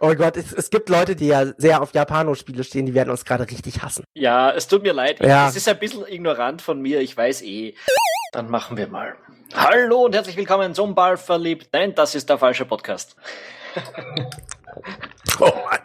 Oh Gott, es, es gibt Leute, die ja sehr auf Japano-Spiele stehen, die werden uns gerade richtig hassen. Ja, es tut mir leid. Ja. Es ist ein bisschen ignorant von mir, ich weiß eh. Dann machen wir mal. Hallo und herzlich willkommen zum Ball verliebt. Nein, das ist der falsche Podcast. Oh Mann.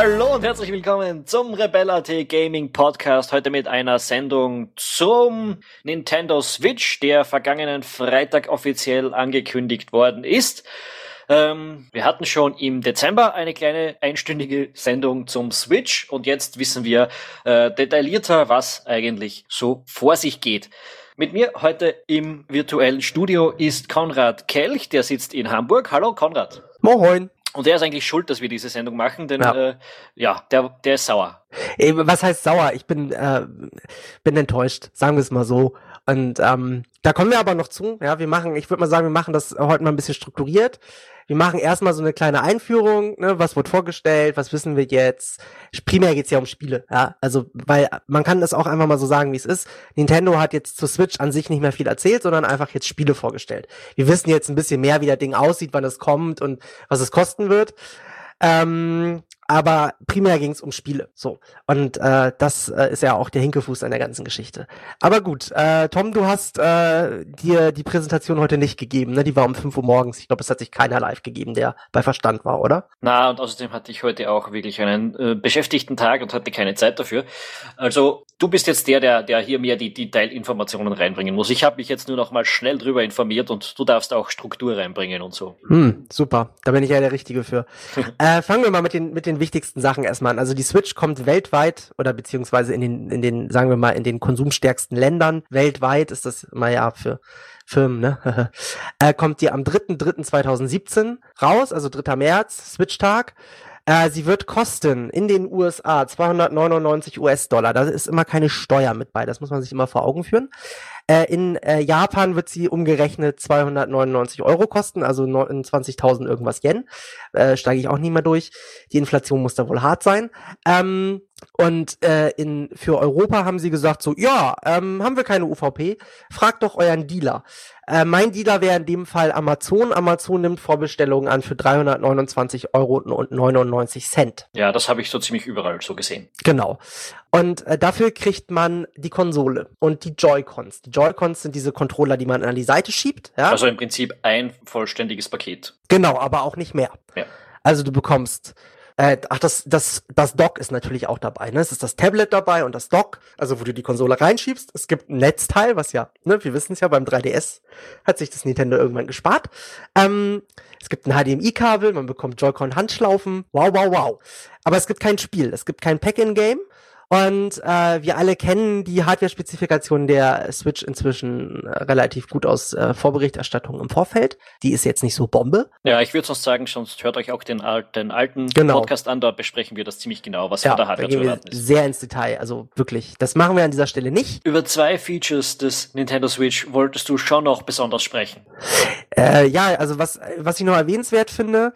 Hallo und herzlich willkommen zum Rebella.at Gaming Podcast. Heute mit einer Sendung zum Nintendo Switch, der vergangenen Freitag offiziell angekündigt worden ist. Ähm, wir hatten schon im Dezember eine kleine einstündige Sendung zum Switch und jetzt wissen wir äh, detaillierter, was eigentlich so vor sich geht. Mit mir heute im virtuellen Studio ist Konrad Kelch, der sitzt in Hamburg. Hallo Konrad. Moin. Und der ist eigentlich schuld, dass wir diese Sendung machen, denn Ja. äh, ja der, der ist sauer. Ey, was heißt sauer? Ich bin, äh, bin enttäuscht, sagen wir es mal so. Und ähm, da kommen wir aber noch zu. Ja, wir machen, ich würde mal sagen, wir machen das heute mal ein bisschen strukturiert. Wir machen erstmal so eine kleine Einführung, ne, was wird vorgestellt, was wissen wir jetzt. Primär geht's ja um Spiele, ja. Also, weil man kann das auch einfach mal so sagen, wie es ist. Nintendo hat jetzt zur Switch an sich nicht mehr viel erzählt, sondern einfach jetzt Spiele vorgestellt. Wir wissen jetzt ein bisschen mehr, wie das Ding aussieht, wann es kommt und was es kosten wird. Ähm, aber primär ging es um Spiele. So. Und äh, das äh, ist ja auch der Hinkefuß an der ganzen Geschichte. Aber gut, äh, Tom, du hast äh, dir die Präsentation heute nicht gegeben, ne? Die war um 5 Uhr morgens. Ich glaube, es hat sich keiner live gegeben, der bei Verstand war, oder? Na, und außerdem hatte ich heute auch wirklich einen äh, beschäftigten Tag und hatte keine Zeit dafür. Also, du bist jetzt der, der, der hier mehr die Detailinformationen reinbringen muss. Ich habe mich jetzt nur noch mal schnell drüber informiert und du darfst auch Struktur reinbringen und so. Hm, super. Da bin ich ja der Richtige für. äh, fangen wir mal mit den, mit den wichtigsten Sachen erstmal an. Also die Switch kommt weltweit oder beziehungsweise in den, in den, sagen wir mal, in den konsumstärksten Ländern weltweit ist das immer ja für Firmen, ne? äh, kommt die am 3.3.2017 raus, also 3. März, Switch-Tag. Äh, sie wird kosten in den USA 299 US-Dollar. Da ist immer keine Steuer mit bei. Das muss man sich immer vor Augen führen. Äh, in äh, Japan wird sie umgerechnet 299 Euro kosten, also 20.000 irgendwas Yen. Äh, Steige ich auch nie mehr durch. Die Inflation muss da wohl hart sein. Ähm, und äh, in, für Europa haben sie gesagt so, ja, ähm, haben wir keine UVP, fragt doch euren Dealer. Äh, mein Dealer wäre in dem Fall Amazon. Amazon nimmt Vorbestellungen an für 329 Euro und 99 Cent. Ja, das habe ich so ziemlich überall so gesehen. Genau. Und äh, dafür kriegt man die Konsole und die Joy-Cons. Die Joy-Cons sind diese Controller, die man an die Seite schiebt. Ja? Also im Prinzip ein vollständiges Paket. genau, aber auch nicht mehr. Ja. Also du bekommst äh, ach, das, das, das Dock ist natürlich auch dabei, ne? Es ist das Tablet dabei und das Dock, also wo du die Konsole reinschiebst. Es gibt ein Netzteil, was ja, ne, wir wissen es ja, beim 3DS hat sich das Nintendo irgendwann gespart. Ähm, es gibt ein HDMI-Kabel, man bekommt Joy-Con-Handschlaufen. Wow, wow, wow. Aber es gibt kein Spiel, es gibt kein Pack-in-Game. Und äh, wir alle kennen die Hardware-Spezifikation der Switch inzwischen äh, relativ gut aus äh, Vorberichterstattung im Vorfeld. Die ist jetzt nicht so Bombe. Ja, ich würde sonst sagen, sonst hört euch auch den, den alten Genau. Podcast an, da besprechen wir das ziemlich genau, was Ja, von der da Hardware zu erwarten ist. sehr ins Detail. Also wirklich, das machen wir an dieser Stelle nicht. Über zwei Features des Nintendo Switch wolltest du schon noch besonders sprechen. Äh, ja, also was, was ich noch erwähnenswert finde,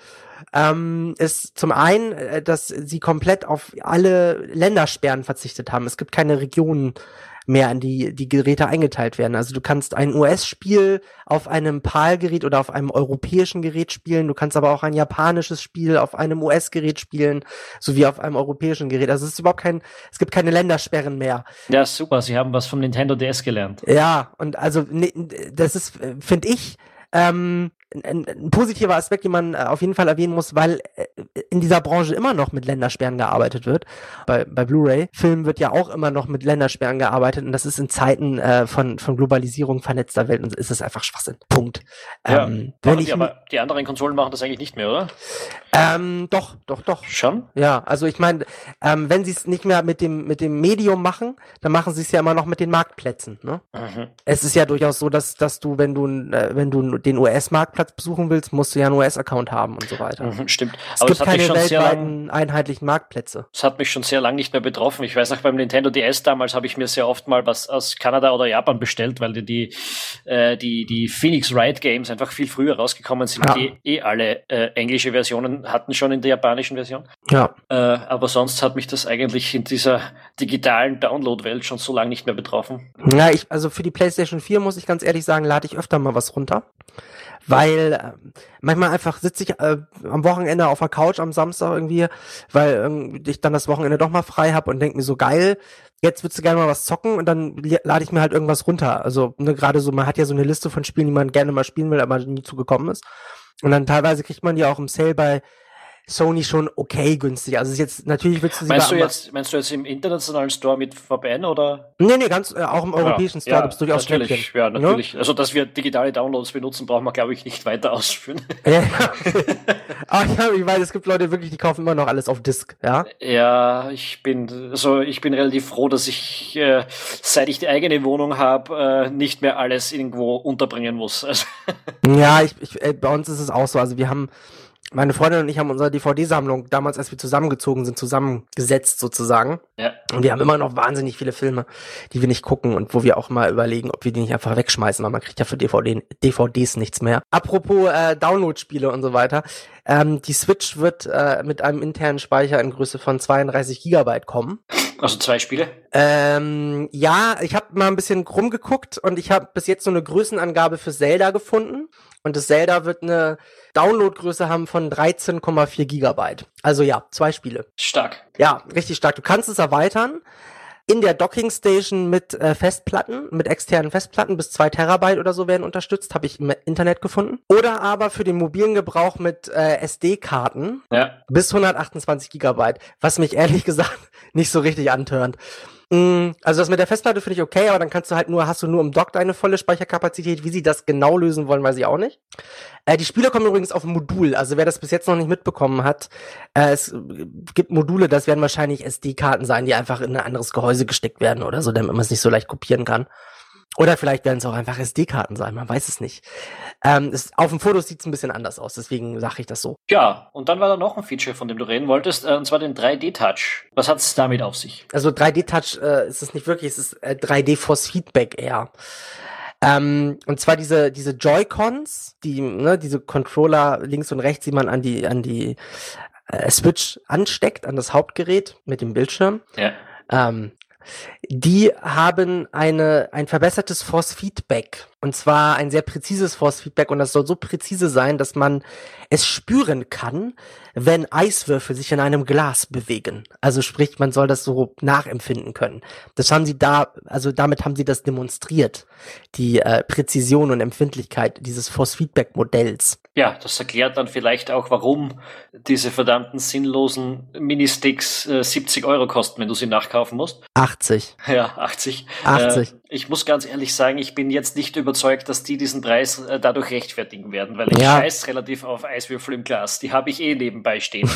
ähm, ist zum einen, äh, dass sie komplett auf alle Ländersperren verzichtet haben. Es gibt keine Regionen mehr, an die die Geräte eingeteilt werden. Also du kannst ein US-Spiel auf einem PAL-Gerät oder auf einem europäischen Gerät spielen. Du kannst aber auch ein japanisches Spiel auf einem US-Gerät spielen, sowie auf einem europäischen Gerät. Also es ist überhaupt kein, es gibt keine Ländersperren mehr. Ja, super, sie haben was vom Nintendo DS gelernt. Ja, und also ne, das ist, finde ich, ähm, ein, ein positiver Aspekt, den man äh, auf jeden Fall erwähnen muss, weil äh, in dieser Branche immer noch mit Ländersperren gearbeitet wird. Bei, bei Blu-ray-Filmen wird ja auch immer noch mit Ländersperren gearbeitet und das ist in Zeiten äh, von, von Globalisierung vernetzter Welt und ist es einfach Schwachsinn. Punkt. Ja, Ähm, wenn die, ich, aber die anderen Konsolen machen das eigentlich nicht mehr, oder? ähm, doch, doch, doch. Schon? Ja, also ich meine, ähm, wenn sie es nicht mehr mit dem mit dem Medium machen, dann machen sie es ja immer noch mit den Marktplätzen. Ne? Mhm. Es ist ja durchaus so, dass dass du, wenn du äh, wenn du den US-Marktplatz Spielplatz besuchen willst, musst du ja einen US-Account haben und so weiter. Mhm, stimmt. Es gibt keine weltweiten einheitlichen Marktplätze. Das hat mich schon sehr lange nicht mehr betroffen. Ich weiß noch, beim Nintendo DS damals habe ich mir sehr oft mal was aus Kanada oder Japan bestellt, weil die, die, äh, die, die Phoenix Wright Games einfach viel früher rausgekommen sind. Ja. Die eh alle äh, englische Versionen hatten schon in der japanischen Version. Ja. Äh, aber sonst hat mich das eigentlich in dieser digitalen Download-Welt schon so lange nicht mehr betroffen. Ja, ich, also für die PlayStation 4 muss ich ganz ehrlich sagen, lade ich öfter mal was runter. Weil äh, manchmal einfach sitze ich äh, am Wochenende auf der Couch am Samstag irgendwie, weil äh, ich dann das Wochenende doch mal frei habe und denke mir so geil, jetzt würdest du gerne mal was zocken und dann lade ich mir halt irgendwas runter. Also ne, gerade so, man hat ja so eine Liste von Spielen, die man gerne mal spielen will, aber nie zugekommen ist. Und dann teilweise kriegt man die auch im Sale bei Sony schon okay günstig. Also ist jetzt natürlich willst du meinst du jetzt meinst du jetzt im internationalen Store mit VPN oder? Nee, nee, ganz äh, auch im europäischen ja, Store ja, gibt's durchaus natürlich, Schnäppchen. Ja, natürlich. Ja? Also, dass wir digitale Downloads benutzen, brauchen wir glaube ich nicht weiter ausführen. Ja. Aber ja, ich weiß, es gibt Leute wirklich, die kaufen immer noch alles auf Disk, ja? Ja, ich bin also ich bin relativ froh, dass ich äh, seit ich die eigene Wohnung habe, äh, nicht mehr alles irgendwo unterbringen muss. Also ja, ich, ich äh, bei uns ist es auch so, also wir haben meine Freundin und ich haben unsere DVD-Sammlung damals, als wir zusammengezogen sind, zusammengesetzt sozusagen. Ja. Und wir haben immer noch wahnsinnig viele Filme, die wir nicht gucken und wo wir auch mal überlegen, ob wir die nicht einfach wegschmeißen, weil man kriegt ja für DVD, DVDs nichts mehr. Apropos äh, Download-Spiele und so weiter. Ähm, die Switch wird äh, mit einem internen Speicher in Größe von 32 Gigabyte kommen. Also zwei Spiele? Ähm, ja, ich habe mal ein bisschen rumgeguckt und ich habe bis jetzt so eine Größenangabe für Zelda gefunden. Und das Zelda wird eine Downloadgröße haben von 13,4 Gigabyte. Also ja, zwei Spiele. Stark. Ja, richtig stark. Du kannst es erweitern in der Docking Station mit äh, Festplatten, mit externen Festplatten bis zwei Terabyte oder so werden unterstützt, habe ich im Internet gefunden. Oder aber für den mobilen Gebrauch mit äh, SD-Karten ja. bis 128 Gigabyte, was mich ehrlich gesagt nicht so richtig antörnt. Mm, also das mit der Festplatte finde ich okay, aber dann kannst du halt nur, hast du nur im Dock deine volle Speicherkapazität. Wie sie das genau lösen wollen, weiß ich auch nicht. Äh, die Spiele kommen übrigens auf Modul. Also wer das bis jetzt noch nicht mitbekommen hat, äh, es gibt Module, das werden wahrscheinlich SD-Karten sein, die einfach in ein anderes Gehäuse gesteckt werden oder so, damit man es nicht so leicht kopieren kann. Oder vielleicht werden es auch einfach SD-Karten sein, man weiß es nicht. Ähm, es, auf dem Foto sieht es ein bisschen anders aus, deswegen sage ich das so. Ja, und dann war da noch ein Feature, von dem du reden wolltest, äh, und zwar den 3D-Touch. Was hat es damit auf sich? Also 3D-Touch äh, ist es nicht wirklich, es ist äh, 3D-Force-Feedback eher. Ähm, und zwar diese, diese Joy-Cons, die, ne, diese Controller links und rechts, die man an die, an die äh, Switch ansteckt, an das Hauptgerät mit dem Bildschirm. Ja. Ähm, die haben eine, ein verbessertes Force Feedback. Und zwar ein sehr präzises Force Feedback. Und das soll so präzise sein, dass man es spüren kann, wenn Eiswürfel sich in einem Glas bewegen. Also sprich, man soll das so nachempfinden können. Das haben sie da, also damit haben sie das demonstriert. Die äh, Präzision und Empfindlichkeit dieses Force Feedback Modells. Ja, das erklärt dann vielleicht auch, warum diese verdammten sinnlosen Ministicks äh, 70 Euro kosten, wenn du sie nachkaufen musst. 80. Ja, 80. 80. Äh, ich muss ganz ehrlich sagen, ich bin jetzt nicht überzeugt, dass die diesen Preis äh, dadurch rechtfertigen werden, weil ich ja. scheiß relativ auf Eiswürfel im Glas. Die habe ich eh nebenbei stehen.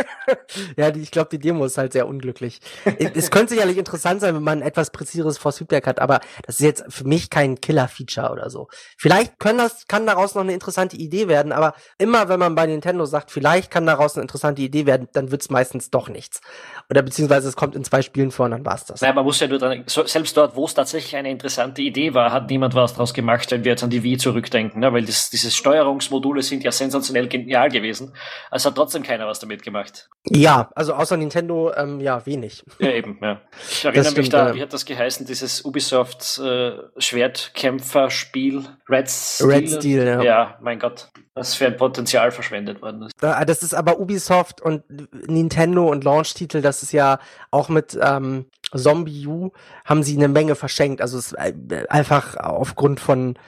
ja, die, ich glaube, die Demo ist halt sehr unglücklich. es könnte sicherlich interessant sein, wenn man ein etwas präziseres Force Feedback hat, aber das ist jetzt für mich kein Killer-Feature oder so. Vielleicht können das, kann daraus noch eine interessante Idee werden, aber immer wenn man bei Nintendo sagt, vielleicht kann daraus eine interessante Idee werden, dann wird es meistens doch nichts. Oder beziehungsweise es kommt in zwei Spielen vor und dann war's das. Naja, man muss ja nur dran, selbst dort, wo es tatsächlich eine interessante Idee war, hat niemand was draus gemacht, wenn wir jetzt an die Wii zurückdenken, ne? weil das, diese Steuerungsmodule sind ja sensationell genial gewesen. Es hat trotzdem keiner was damit gemacht. Ja, also außer Nintendo, ähm, ja, wenig. Ja, eben, ja. Ich erinnere stimmt, mich da, wie hat das geheißen, dieses Ubisoft äh, Schwertkämpfer-Spiel, Red Steel. Red Steel, ja. Ja, mein Gott was für ein Potenzial verschwendet worden ist. Das ist aber Ubisoft und Nintendo und Launch-Titel, das ist ja auch mit ähm, Zombie U haben sie eine Menge verschenkt. Also es ist einfach aufgrund von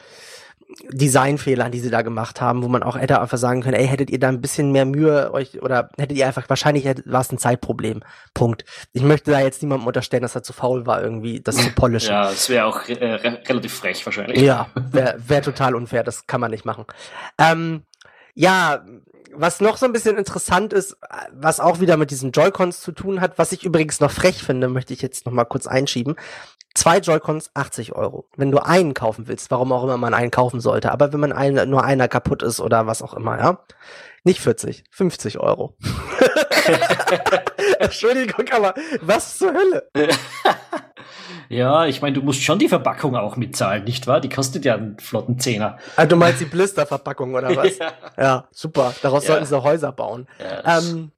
Designfehlern, die sie da gemacht haben, wo man auch hätte einfach sagen können, ey, hättet ihr da ein bisschen mehr Mühe euch oder hättet ihr einfach, wahrscheinlich war es ein Zeitproblem. Punkt. Ich möchte da jetzt niemandem unterstellen, dass er zu faul war, irgendwie das zu polischen. ja, das wäre auch äh, relativ frech wahrscheinlich. Ja, wäre wär total unfair, das kann man nicht machen. Ähm, Ja, was noch so ein bisschen interessant ist, was auch wieder mit diesen Joy-Cons zu tun hat, was ich übrigens noch frech finde, möchte ich jetzt noch mal kurz einschieben. Zwei Joy-Cons 80 Euro. Wenn du einen kaufen willst, warum auch immer man einen kaufen sollte, aber wenn man einen, nur einer kaputt ist oder was auch immer, ja. Nicht 40, 50 Euro. Entschuldigung, aber was zur Hölle? Ja, ich meine, du musst schon die Verpackung auch mitzahlen, nicht wahr? Die kostet ja einen flotten Zehner. Ah, du meinst die Blisterverpackung oder was? ja. ja. super. Daraus ja. sollten sie Häuser bauen. Ja, ähm,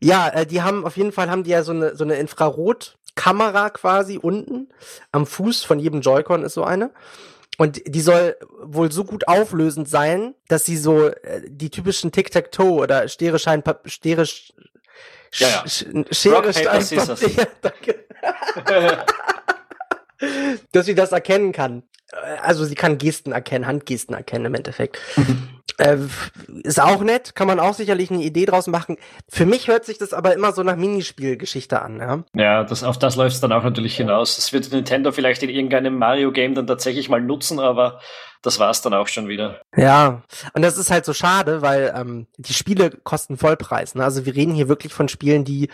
ja äh, die haben auf jeden Fall haben die ja so eine so eine Infrarotkamera quasi unten am Fuß von jedem Joy-Con ist so eine. Und die soll wohl so gut auflösend sein, dass sie so äh, die typischen Tic-Tac-Toe oder Stere-Schein, Stere, ja, ja. Schere, Stein, ja, danke. dass sie das erkennen kann. Also sie kann Gesten erkennen, Handgesten erkennen im Endeffekt. Äh, ist auch nett, kann man auch sicherlich eine Idee draus machen. Für mich hört sich das aber immer so nach Minispielgeschichte an, ja. Ja, das, auf das läuft es dann auch natürlich hinaus. Das wird Nintendo vielleicht in irgendeinem Mario-Game dann tatsächlich mal nutzen, aber das war's dann auch schon wieder. Ja, und das ist halt so schade, weil ähm, die Spiele kosten Vollpreis. Ne? Also wir reden hier wirklich von Spielen, die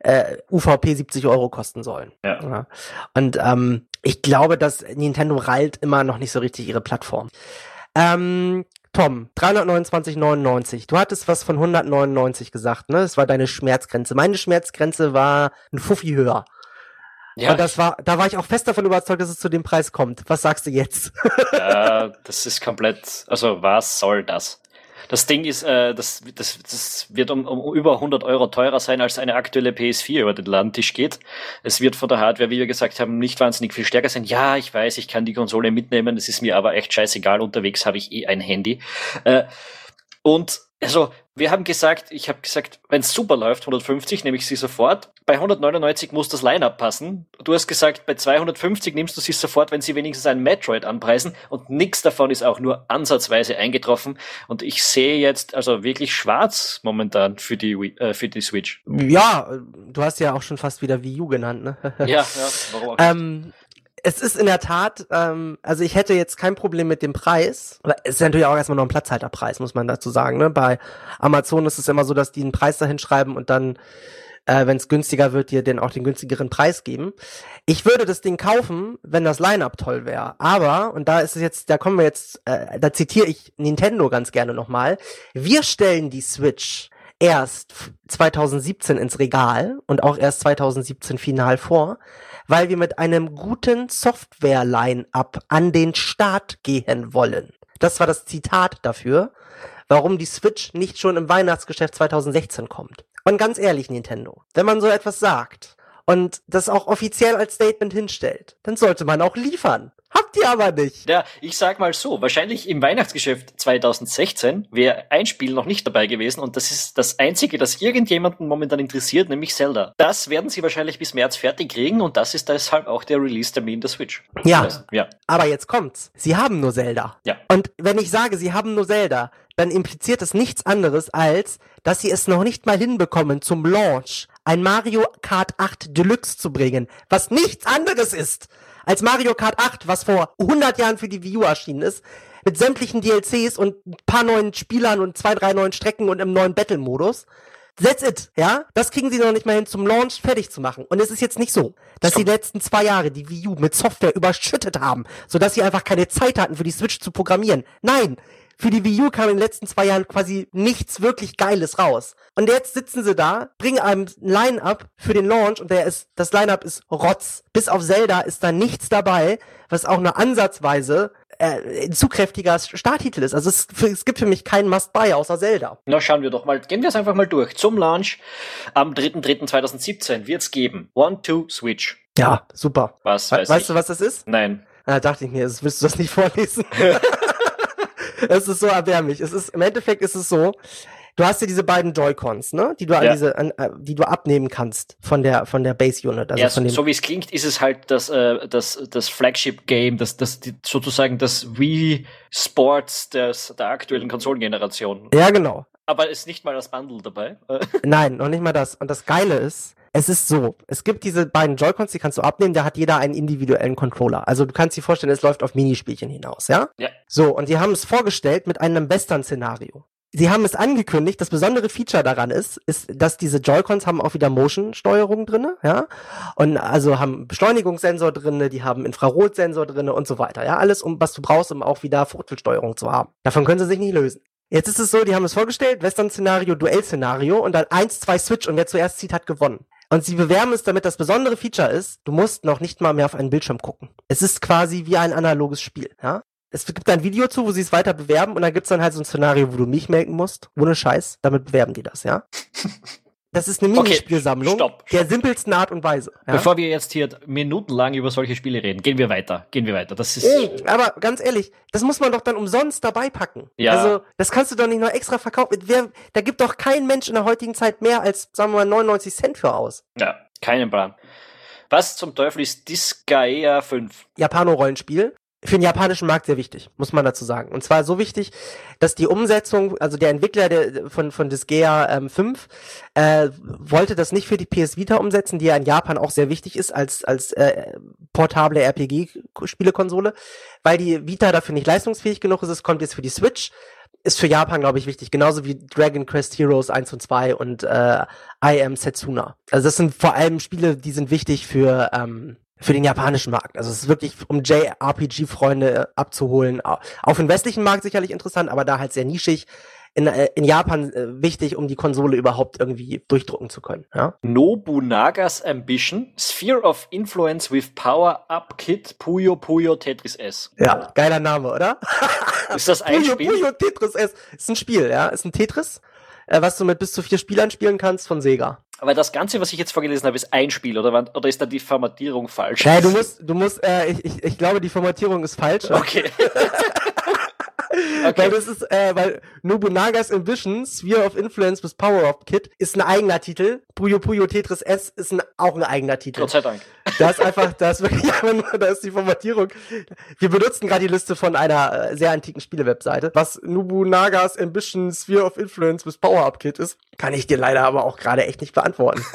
äh, UVP 70 Euro kosten sollen. Ja. ja. Und ähm, ich glaube, dass Nintendo rallt immer noch nicht so richtig ihre Plattform. Ähm, Tom, 329,99. Du hattest was von 199 gesagt, ne? Das war deine Schmerzgrenze. Meine Schmerzgrenze war ein Fuffi höher. Ja. Und das war, da war ich auch fest davon überzeugt, dass es zu dem Preis kommt. Was sagst du jetzt? ja, das ist komplett, also was soll das? Das Ding ist, äh, das, das, das wird um, um über 100 Euro teurer sein, als eine aktuelle PS4 über den Ladentisch geht. Es wird von der Hardware, wie wir gesagt haben, nicht wahnsinnig viel stärker sein. Ja, ich weiß, ich kann die Konsole mitnehmen, das ist mir aber echt scheißegal. Unterwegs habe ich eh ein Handy. Äh, und also, wir haben gesagt, ich habe gesagt, wenn es super läuft, 150 nehme ich sie sofort. Bei 199 muss das Line-Up passen. Du hast gesagt, bei 250 nimmst du sie sofort, wenn sie wenigstens ein Metroid anpreisen. Und nichts davon ist auch nur ansatzweise eingetroffen. Und ich sehe jetzt also wirklich schwarz momentan für die, äh, für die Switch. Ja, du hast ja auch schon fast wieder Wii U genannt, ne? ja, ja, warum auch ähm, es ist in der Tat, ähm, also ich hätte jetzt kein Problem mit dem Preis. Es ist natürlich auch erstmal noch ein Platzhalterpreis, muss man dazu sagen. Ne? Bei Amazon ist es immer so, dass die einen Preis dahin schreiben und dann, äh, wenn es günstiger wird, dir den auch den günstigeren Preis geben. Ich würde das Ding kaufen, wenn das Line-up toll wäre. Aber, und da ist es jetzt, da kommen wir jetzt, äh, da zitiere ich Nintendo ganz gerne nochmal, wir stellen die Switch erst 2017 ins Regal und auch erst 2017 final vor, weil wir mit einem guten Software-Line-up an den Start gehen wollen. Das war das Zitat dafür, warum die Switch nicht schon im Weihnachtsgeschäft 2016 kommt. Und ganz ehrlich, Nintendo, wenn man so etwas sagt und das auch offiziell als Statement hinstellt, dann sollte man auch liefern. Habt ihr aber nicht. Ja, ich sag mal so, wahrscheinlich im Weihnachtsgeschäft 2016 wäre ein Spiel noch nicht dabei gewesen und das ist das einzige, das irgendjemanden momentan interessiert, nämlich Zelda. Das werden sie wahrscheinlich bis März fertig kriegen und das ist deshalb auch der Release-Termin der Switch. Ja, also, ja. Aber jetzt kommt's. Sie haben nur Zelda. Ja. Und wenn ich sage, sie haben nur Zelda, dann impliziert es nichts anderes als, dass sie es noch nicht mal hinbekommen, zum Launch ein Mario Kart 8 Deluxe zu bringen, was nichts anderes ist als Mario Kart 8, was vor 100 Jahren für die Wii U erschienen ist, mit sämtlichen DLCs und ein paar neuen Spielern und zwei, drei neuen Strecken und im neuen Battle-Modus. That's it, ja? Das kriegen sie noch nicht mal hin, zum Launch fertig zu machen. Und es ist jetzt nicht so, dass sie die letzten zwei Jahre die Wii U mit Software überschüttet haben, sodass sie einfach keine Zeit hatten, für die Switch zu programmieren. Nein, für die Wii U kam in den letzten zwei Jahren quasi nichts wirklich Geiles raus. Und jetzt sitzen sie da, bringen einem Line-Up für den Launch und der ist, das Line-Up ist Rotz. Bis auf Zelda ist da nichts dabei, was auch nur ansatzweise äh, ein zugkräftiger Starttitel ist. Also es, es gibt für mich keinen Must-Buy außer Zelda. Na, schauen wir doch mal, gehen wir es einfach mal durch. Zum Launch am 3.3.2017 wird es geben. One, Two, Switch. Ja, super. Was weiß Weißt ich? du, was das ist? Nein. Ah, dachte ich mir, willst du das nicht vorlesen? es ist so erbärmlich. Es ist, im Endeffekt ist es so, du hast ja diese beiden Joy-Cons, ne? Die du an Ja. diese, an, äh, die du abnehmen kannst von der, von der Base-Unit. Also ja, von dem, so wie es klingt, ist es halt das, äh, das, das Flagship-Game, das, das, die, sozusagen das Wii Sports des, der aktuellen Konsolengeneration. ja, genau. Aber ist nicht mal das Bundle dabei. Nein, noch nicht mal das. Und das Geile ist, es ist so, es gibt diese beiden Joy-Cons, die kannst du abnehmen, da hat jeder einen individuellen Controller. Also du kannst dir vorstellen, es läuft auf Minispielchen hinaus, ja? Ja. So, und die haben es vorgestellt mit einem Western-Szenario. sie haben es angekündigt. Das besondere Feature daran ist, ist, dass diese Joy-Cons haben auch wieder Motion-Steuerung drinne, ja. Und also haben Beschleunigungssensor drinne, die haben Infrarotsensor drinne und so weiter, ja. Alles, um was du brauchst, um auch wieder Fuchtelsteuerung zu haben. Davon können sie sich nicht lösen. Jetzt ist es so, die haben es vorgestellt, Western-Szenario, Duell-Szenario und dann eins, zwei Switch und wer zuerst zieht, hat gewonnen. Und sie bewerben es damit, das besondere Feature ist, du musst noch nicht mal mehr auf einen Bildschirm gucken. Es ist quasi wie ein analoges Spiel, ja. Es gibt ein Video zu, wo sie es weiter bewerben und dann gibt's dann halt so ein Szenario, wo du mich melken musst. Ohne Scheiß. Damit bewerben die das, ja. Das ist eine Minispielsammlung okay, stopp, der simpelsten Art und Weise. Ja? Bevor wir jetzt hier minutenlang über solche Spiele reden, gehen wir weiter. Gehen wir weiter. Das ist. Ey, aber ganz ehrlich, das muss man doch dann umsonst dabei packen. Ja. Also, das kannst du doch nicht noch extra verkaufen. Wer, da gibt doch kein Mensch in der heutigen Zeit mehr als, sagen wir mal, 99 Cent für aus. Ja, keinen Plan. Was zum Teufel ist Disgaea 5? Japano-Rollenspiel für den japanischen Markt sehr wichtig, muss man dazu sagen. Und zwar so wichtig, dass die Umsetzung, also der Entwickler der, von, von Disgaea ähm, 5 äh, wollte das nicht für die PS Vita umsetzen, die ja in Japan auch sehr wichtig ist als, als äh, portable RPG-Spielekonsole, weil die Vita dafür nicht leistungsfähig genug ist. Es kommt jetzt für die Switch. Ist für Japan, glaube ich, wichtig. Genauso wie Dragon Quest Heroes 1 und 2 und äh, I Am Setsuna. Also das sind vor allem Spiele, die sind wichtig für ähm, für den japanischen Markt. Also es ist wirklich, um JRPG-Freunde äh, abzuholen. Auch für den westlichen Markt sicherlich interessant, aber da halt sehr nischig. In, äh, in Japan äh, wichtig, um die Konsole überhaupt irgendwie durchdrucken zu können. Ja? Nobunagas Ambition, Sphere of Influence with Power Up Kit, Puyo Puyo Tetris S. Ja, geiler Name, oder? Ist das ein Puyo Spiel? Puyo Tetris S. Ist ein Spiel, ja. Ist ein Tetris, was du mit bis zu vier Spielern spielen kannst von Sega. Aber das Ganze, was ich jetzt vorgelesen habe, ist ein Spiel, oder, oder ist da die Formatierung falsch? Ja, du musst, du musst, äh, ich, ich, ich glaube, die Formatierung ist falsch. Okay. Okay. Weil das ist, äh, weil Nobunagas Ambition, Sphere of Influence with Power Up Kit, ist ein eigener Titel. Puyo Puyo Tetris S ist ein, auch ein eigener Titel. Gott sei Dank. Da ist einfach, da ist wirklich einfach nur, da ist die Formatierung. Wir benutzen gerade die Liste von einer äh, sehr antiken Spielewebseite. Was Nobunagas Ambition, Sphere of Influence with Power Up Kit ist, kann ich dir leider aber auch gerade echt nicht beantworten.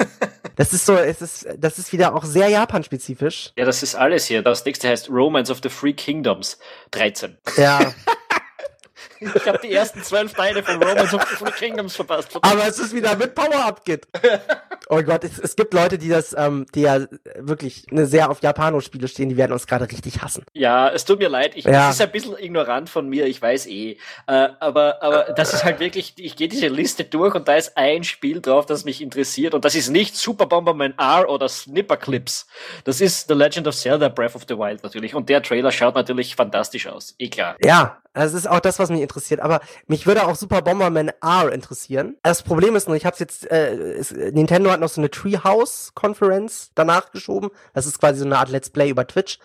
Das ist so, es ist, das ist wieder auch sehr Japan-spezifisch. Ja, das ist alles hier. Das nächste heißt Romance of the Three Kingdoms 13. Ja. Ich habe die ersten zwölf Teile von Romance of the Three Kingdoms verpasst. Aber es ist wieder mit Power-Up-Kit. oh Gott, es, es, gibt Leute, die das, ähm, die ja wirklich eine sehr auf Japano-Spiele stehen, die werden uns gerade richtig hassen. Ja, es tut mir leid. Ich, ja. Das ist ein bisschen ignorant von mir, ich weiß eh. Äh, aber, aber das ist halt wirklich, ich gehe diese Liste durch und da ist ein Spiel drauf, das mich interessiert. Und das ist nicht Super Bomberman R oder Snipper Clips. Das ist The Legend of Zelda Breath of the Wild natürlich. Und der Trailer schaut natürlich fantastisch aus. Eh klar. Ja, das ist auch das, was mich interessiert. Aber mich würde auch Super Bomberman R interessieren. Das Problem ist nur, ich habe jetzt, äh, es, Nintendo hat noch so eine Treehouse-Konferenz danach geschoben. Das ist quasi so eine Art Let's Play über Twitch,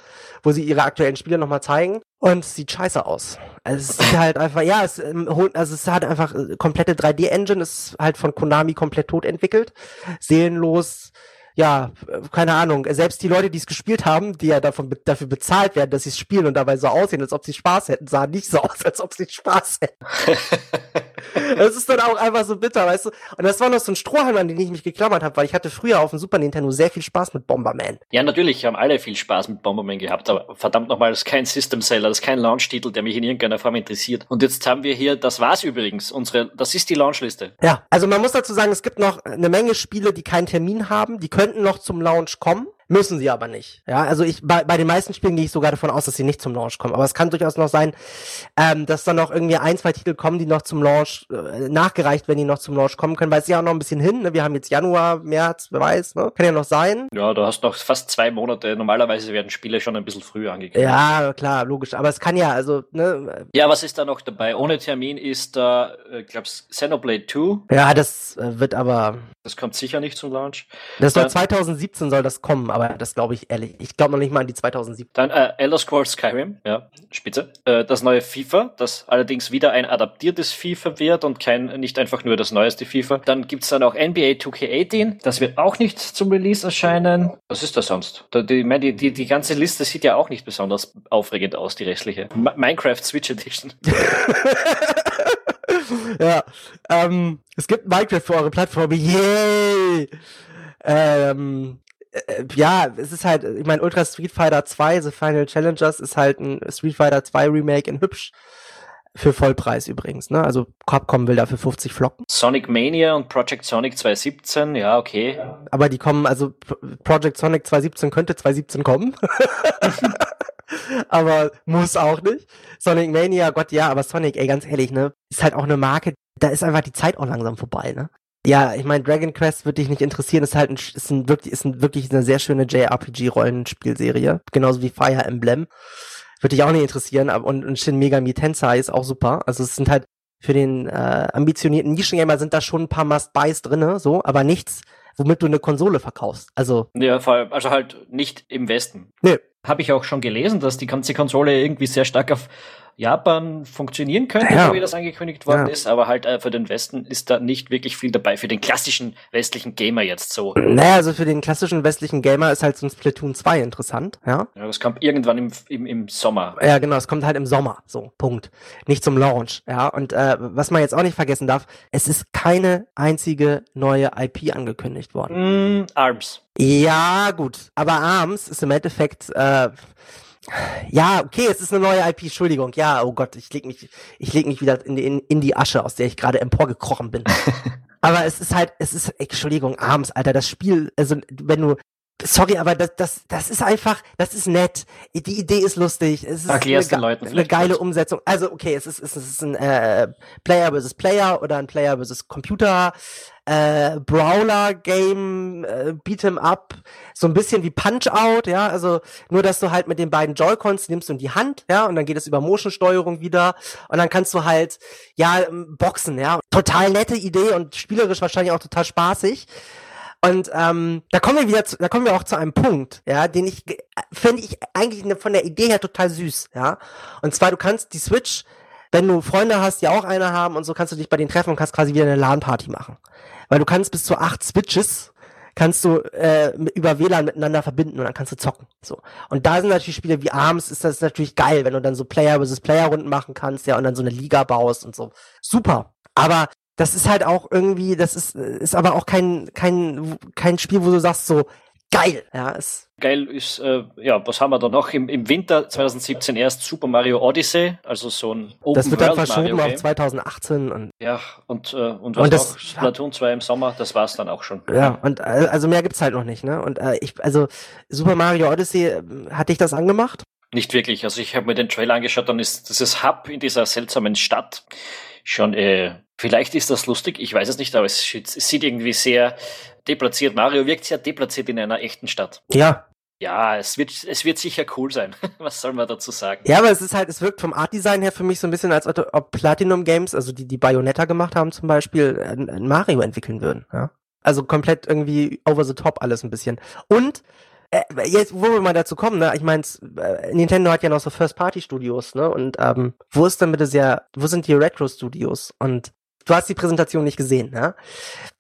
wo sie ihre aktuellen Spiele nochmal zeigen. Und es sieht scheiße aus. Also es sieht halt einfach, ja, es, ähm, also es hat einfach äh, komplette 3D-Engine, ist halt von Konami komplett tot entwickelt. Seelenlos, ja, keine Ahnung, selbst die Leute, die es gespielt haben, die ja davon dafür bezahlt werden, dass sie es spielen und dabei so aussehen, als ob sie Spaß hätten, sahen nicht so aus, als ob sie Spaß hätten. das ist dann auch einfach so bitter, weißt du? Und das war noch so ein Strohhalm, an den ich mich geklammert habe, weil ich hatte früher auf dem Super Nintendo sehr viel Spaß mit Bomberman. Ja, natürlich haben alle viel Spaß mit Bomberman gehabt, aber verdammt nochmal, das ist kein System Seller, das ist kein Launch-Titel, der mich in irgendeiner Form interessiert. Und jetzt haben wir hier, das war's übrigens, unsere, das ist die Launchliste. Ja, also man muss dazu sagen, es gibt noch eine Menge Spiele, die keinen Termin haben, die könnten noch zum Launch kommen. Müssen sie aber nicht. Ja, also ich bei, bei den meisten Spielen gehe ich sogar davon aus, dass sie nicht zum Launch kommen. Aber es kann durchaus noch sein, ähm, dass dann noch irgendwie ein, zwei Titel kommen, die noch zum Launch äh, nachgereicht, wenn die noch zum Launch kommen können, weil es ja auch noch ein bisschen hin. Ne? Wir haben jetzt Januar, März, wer weiß, ne? Kann ja noch sein. Ja, du hast noch fast zwei Monate. Normalerweise werden Spiele schon ein bisschen früher angekündigt. Ja, klar, logisch. Aber es kann ja, also, ne? Ja, was ist da noch dabei? Ohne Termin ist da, äh, glaub's, Xenoblade 2. Ja, das äh, wird aber. Das kommt sicher nicht zum Launch. Das soll 2017 soll das kommen, aber das glaube ich ehrlich. Ich glaube noch nicht mal an die 2007. Dann äh, Elder Scrolls Skyrim, ja, spitze. Äh, das neue FIFA, das allerdings wieder ein adaptiertes FIFA wird und kein nicht einfach nur das neueste FIFA. Dann gibt's dann auch NBA 2K18, das wird auch nicht zum Release erscheinen. Was ist das sonst? Die, die, die, die ganze Liste sieht ja auch nicht besonders aufregend aus, die restliche. M Minecraft Switch Edition. ja, ähm, es gibt Minecraft für eure Plattform. Yay! Ähm, äh, ja, es ist halt, ich meine, Ultra Street Fighter 2, The Final Challengers, ist halt ein Street Fighter 2 Remake in hübsch. Für Vollpreis übrigens, ne? Also Capcom will dafür 50 Flocken. Sonic Mania und Project Sonic 2017, ja, okay. Aber die kommen, also Project Sonic 2017 könnte 2017 kommen. aber muss auch nicht. Sonic Mania, Gott ja, aber Sonic, ey, ganz ehrlich, ne? Ist halt auch eine Marke, da ist einfach die Zeit auch langsam vorbei, ne? Ja, ich meine, Dragon Quest wird dich nicht interessieren, ist halt ein, ist ein wirklich, ist ein, wirklich eine sehr schöne JRPG-Rollenspielserie. Genauso wie Fire Emblem. Würde dich auch nicht interessieren, und, und Shin Megami Tensei ist auch super. Also es sind halt für den äh, ambitionierten Nischengamer sind da schon ein paar Must-Buys drinne, so, aber nichts, womit du eine Konsole verkaufst. Also ja, vor allem, also halt nicht im Westen. Nee. Habe ich auch schon gelesen, dass die ganze Konsole irgendwie sehr stark auf Japan funktionieren könnte, Ja. so wie das angekündigt worden Ja. ist, aber halt äh, für den Westen ist da nicht wirklich viel dabei, für den klassischen westlichen Gamer jetzt so. Naja, also für den klassischen westlichen Gamer ist halt so ein Splatoon 2 interessant, ja. Ja, das kommt irgendwann im, im, im Sommer. Ja, genau, es kommt halt im Sommer, so, Punkt. Nicht zum Launch, ja. Und äh, was man jetzt auch nicht vergessen darf, es ist keine einzige neue IP angekündigt worden. Mm, Arms. Ja, gut, aber ARMS ist im Endeffekt, äh, ja, okay, es ist eine neue IP, Entschuldigung, ja, oh Gott, ich leg mich, ich leg mich wieder in die, in, in die Asche, aus der ich gerade emporgekrochen bin. aber es ist halt, es ist, Entschuldigung, ARMS, Alter, das Spiel, also wenn du, sorry, aber das, das, das ist einfach, das ist nett, die Idee ist lustig, es ist Erklär's eine, den Leuten eine geile kurz. Umsetzung. Also, okay, es ist, es ist ein äh, Player versus Player oder ein Player versus Computer äh, Brawler-Game, äh, Beat'em Up, so ein bisschen wie Punch-Out, ja, also nur, dass du halt mit den beiden Joy-Cons nimmst in die Hand, ja, und dann geht es über Motion-Steuerung wieder und dann kannst du halt, ja, boxen, ja. Total nette Idee und spielerisch wahrscheinlich auch total spaßig. Und ähm, da kommen wir wieder, zu, da kommen wir auch zu einem Punkt, ja, den ich ge- finde ich eigentlich von der Idee her total süß, ja. Und zwar du kannst die Switch, wenn du Freunde hast, die auch eine haben und so, kannst du dich bei denen treffen und kannst quasi wieder eine LAN-Party machen, weil du kannst bis zu acht Switches kannst du äh, über WLAN miteinander verbinden und dann kannst du zocken. So. Und da sind natürlich Spiele wie ARMS, ist das natürlich geil, wenn du dann so Player versus Player Runden machen kannst, ja, und dann so eine Liga baust und so. Super. Aber das ist halt auch irgendwie, das ist, ist aber auch kein, kein, kein Spiel, wo du sagst so, geil. Ja, ist, Geil ist, äh, ja, was haben wir da noch? Im, Im Winter 2017 erst Super Mario Odyssey, also so ein Open das wird dann World verschoben Mario auf Game. 2018 und Ja, und, äh, und was Und das- noch? Splatoon 2 im Sommer, das war's dann auch schon. ja, und äh, also mehr gibt's halt noch nicht, ne? Und äh, ich, also Super Mario Odyssey, äh, hat dich das angemacht? Nicht wirklich. Also ich habe mir den Trailer angeschaut, dann ist dieses Hub in dieser seltsamen Stadt schon, äh, vielleicht ist das lustig, ich weiß es nicht, aber es, sieht- es sieht irgendwie sehr deplatziert. Mario wirkt sehr deplatziert in einer echten Stadt. Ja. Ja, es wird, es wird sicher cool sein. Was soll man dazu sagen? Ja, aber es ist halt, es wirkt vom Art-Design her für mich so ein bisschen, als ob ob Platinum Games, also die, die Bayonetta gemacht haben zum Beispiel, ein, ein Mario entwickeln würden, ja. Also komplett irgendwie over the top alles ein bisschen. Und äh, jetzt, wo wir mal dazu kommen, ne, ich meine, äh, Nintendo hat ja noch so First-Party-Studios, ne? Und ähm, wo ist denn bitte sehr, wo sind die Retro-Studios? Und du hast die Präsentation nicht gesehen, ne?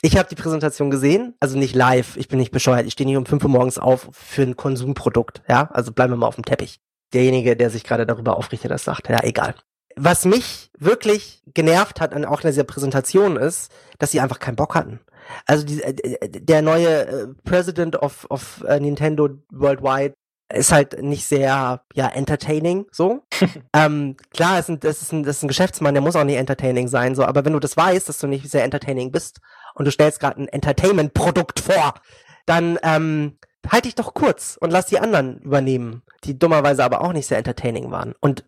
Ich habe die Präsentation gesehen, also nicht live, ich bin nicht bescheuert, ich stehe nicht um 5 Uhr morgens auf für ein Konsumprodukt, ja? Also bleiben wir mal auf dem Teppich derjenige, der sich gerade darüber aufrichtet, das sagt. Ja, egal. Was mich wirklich genervt hat an auch in dieser Präsentation ist, dass sie einfach keinen Bock hatten. Also die, äh, der neue äh, President of, of äh, Nintendo Worldwide ist halt nicht sehr ja entertaining so. ähm, klar, es ist ein, das, ist ein, das ist ein Geschäftsmann, der muss auch nicht entertaining sein so. Aber wenn du das weißt, dass du nicht sehr entertaining bist und du stellst gerade ein Entertainment-Produkt vor, dann ähm, halt dich doch kurz und lass die anderen übernehmen, die dummerweise aber auch nicht sehr entertaining waren. Und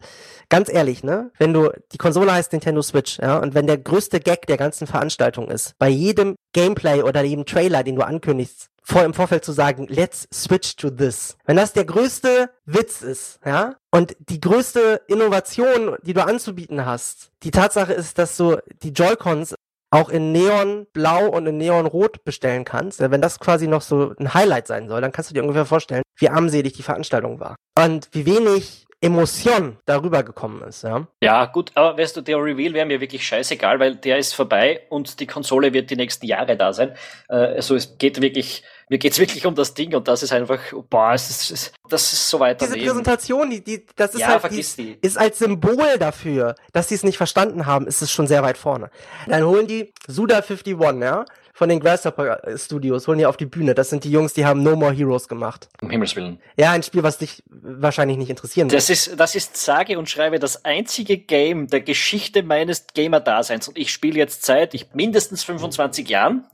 ganz ehrlich, ne, wenn du, die Konsole heißt Nintendo Switch, ja, und wenn der größte Gag der ganzen Veranstaltung ist, bei jedem Gameplay oder jedem Trailer, den du ankündigst, vor im Vorfeld zu sagen, let's switch to this. Wenn das der größte Witz ist, ja, und die größte Innovation, die du anzubieten hast, die Tatsache ist, dass du die Joy-Cons auch in Neonblau und in Neonrot bestellen kannst, ja, wenn das quasi noch so ein Highlight sein soll, dann kannst du dir ungefähr vorstellen, wie armselig die Veranstaltung war. Und wie wenig Emotion darüber gekommen ist, ja. Ja, gut, aber weißt du, der Reveal wäre mir wirklich scheißegal, weil der ist vorbei und die Konsole wird die nächsten Jahre da sein. Äh, also es geht wirklich Mir geht's wirklich um das Ding und das ist einfach, boah, es ist, das ist so weit Diese daneben. Präsentation, die, die, das ist Ja, halt, die, die. ist als Symbol dafür, dass sie es nicht verstanden haben, ist es schon sehr weit vorne. Dann holen die Suda 51, ja, von den Grasshopper Studios, holen die auf die Bühne. Das sind die Jungs, die haben No More Heroes gemacht. Um Himmels Willen. Ja, ein Spiel, was dich wahrscheinlich nicht interessieren wird. Das ist, das ist sage und schreibe das einzige Game der Geschichte meines Gamer-Daseins und ich spiele jetzt seit ich mindestens 25 Jahren,